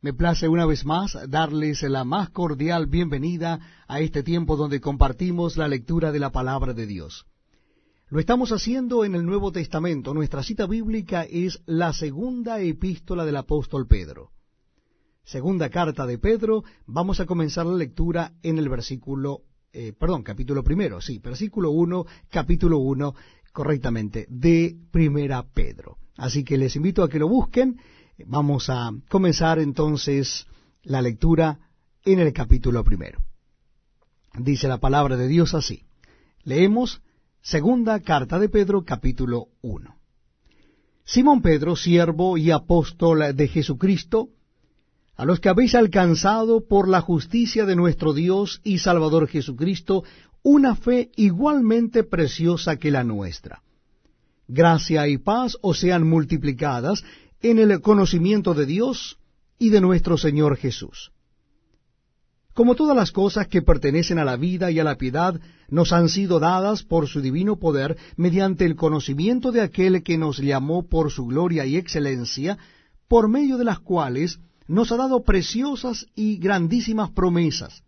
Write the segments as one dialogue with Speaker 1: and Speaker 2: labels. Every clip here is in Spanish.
Speaker 1: Me place una vez más darles la más cordial bienvenida a este tiempo donde compartimos la lectura de la palabra de Dios. Lo estamos haciendo en el Nuevo Testamento. Nuestra cita bíblica es la segunda epístola del apóstol Pedro. Segunda carta de Pedro, vamos a comenzar la lectura en el versículo, eh, perdón, capítulo primero, sí, versículo uno, capítulo uno, correctamente, de Primera Pedro. Así que les invito a que lo busquen. Vamos a comenzar entonces la lectura en el capítulo primero. Dice la palabra de Dios así. Leemos segunda carta de Pedro, capítulo 1. Simón Pedro, siervo y apóstol de Jesucristo, a los que habéis alcanzado por la justicia de nuestro Dios y Salvador Jesucristo una fe igualmente preciosa que la nuestra. Gracia y paz os sean multiplicadas en el conocimiento de Dios y de nuestro Señor Jesús. Como todas las cosas que pertenecen a la vida y a la piedad nos han sido dadas por su divino poder mediante el conocimiento de aquel que nos llamó por su gloria y excelencia, por medio de las cuales nos ha dado preciosas y grandísimas promesas,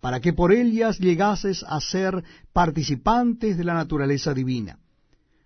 Speaker 1: para que por ellas llegases a ser participantes de la naturaleza divina,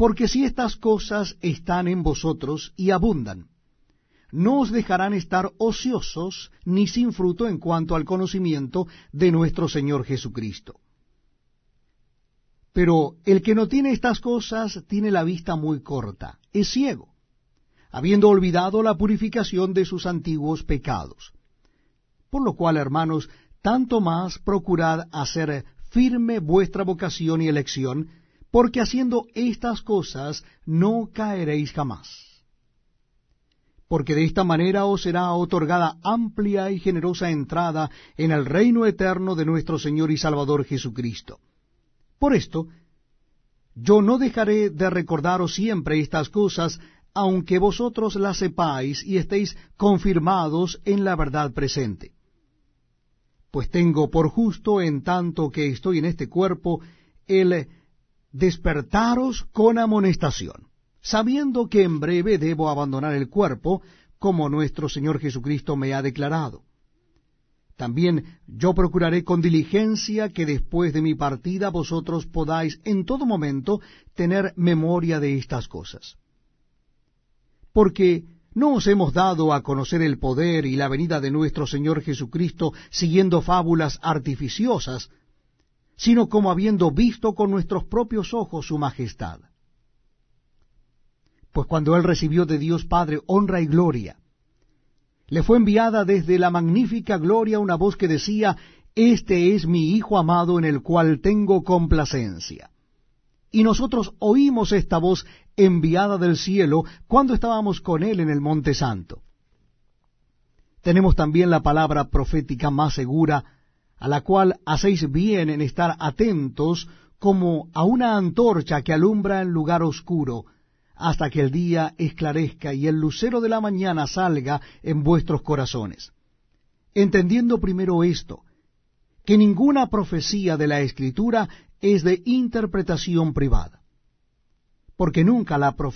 Speaker 1: Porque si estas cosas están en vosotros y abundan, no os dejarán estar ociosos ni sin fruto en cuanto al conocimiento de nuestro Señor Jesucristo. Pero el que no tiene estas cosas tiene la vista muy corta, es ciego, habiendo olvidado la purificación de sus antiguos pecados. Por lo cual, hermanos, tanto más procurad hacer firme vuestra vocación y elección, porque haciendo estas cosas no caeréis jamás. Porque de esta manera os será otorgada amplia y generosa entrada en el reino eterno de nuestro Señor y Salvador Jesucristo. Por esto, yo no dejaré de recordaros siempre estas cosas, aunque vosotros las sepáis y estéis confirmados en la verdad presente pues tengo por justo, en tanto que estoy en este cuerpo, el despertaros con amonestación, sabiendo que en breve debo abandonar el cuerpo, como nuestro Señor Jesucristo me ha declarado. También yo procuraré con diligencia que después de mi partida vosotros podáis en todo momento tener memoria de estas cosas. Porque ¿No os hemos dado a conocer el poder y la venida de nuestro Señor Jesucristo siguiendo fábulas artificiosas, sino como habiendo visto con nuestros propios ojos su majestad? Pues cuando Él recibió de Dios Padre honra y gloria, le fue enviada desde la magnífica gloria una voz que decía, Este es mi Hijo amado en el cual tengo complacencia. Y nosotros oímos esta voz enviada del cielo cuando estábamos con él en el Monte Santo. Tenemos también la palabra profética más segura, a la cual hacéis bien en estar atentos como a una antorcha que alumbra en lugar oscuro, hasta que el día esclarezca y el lucero de la mañana salga en vuestros corazones. Entendiendo primero esto, que ninguna profecía de la Escritura es de interpretación privada, porque nunca la profecía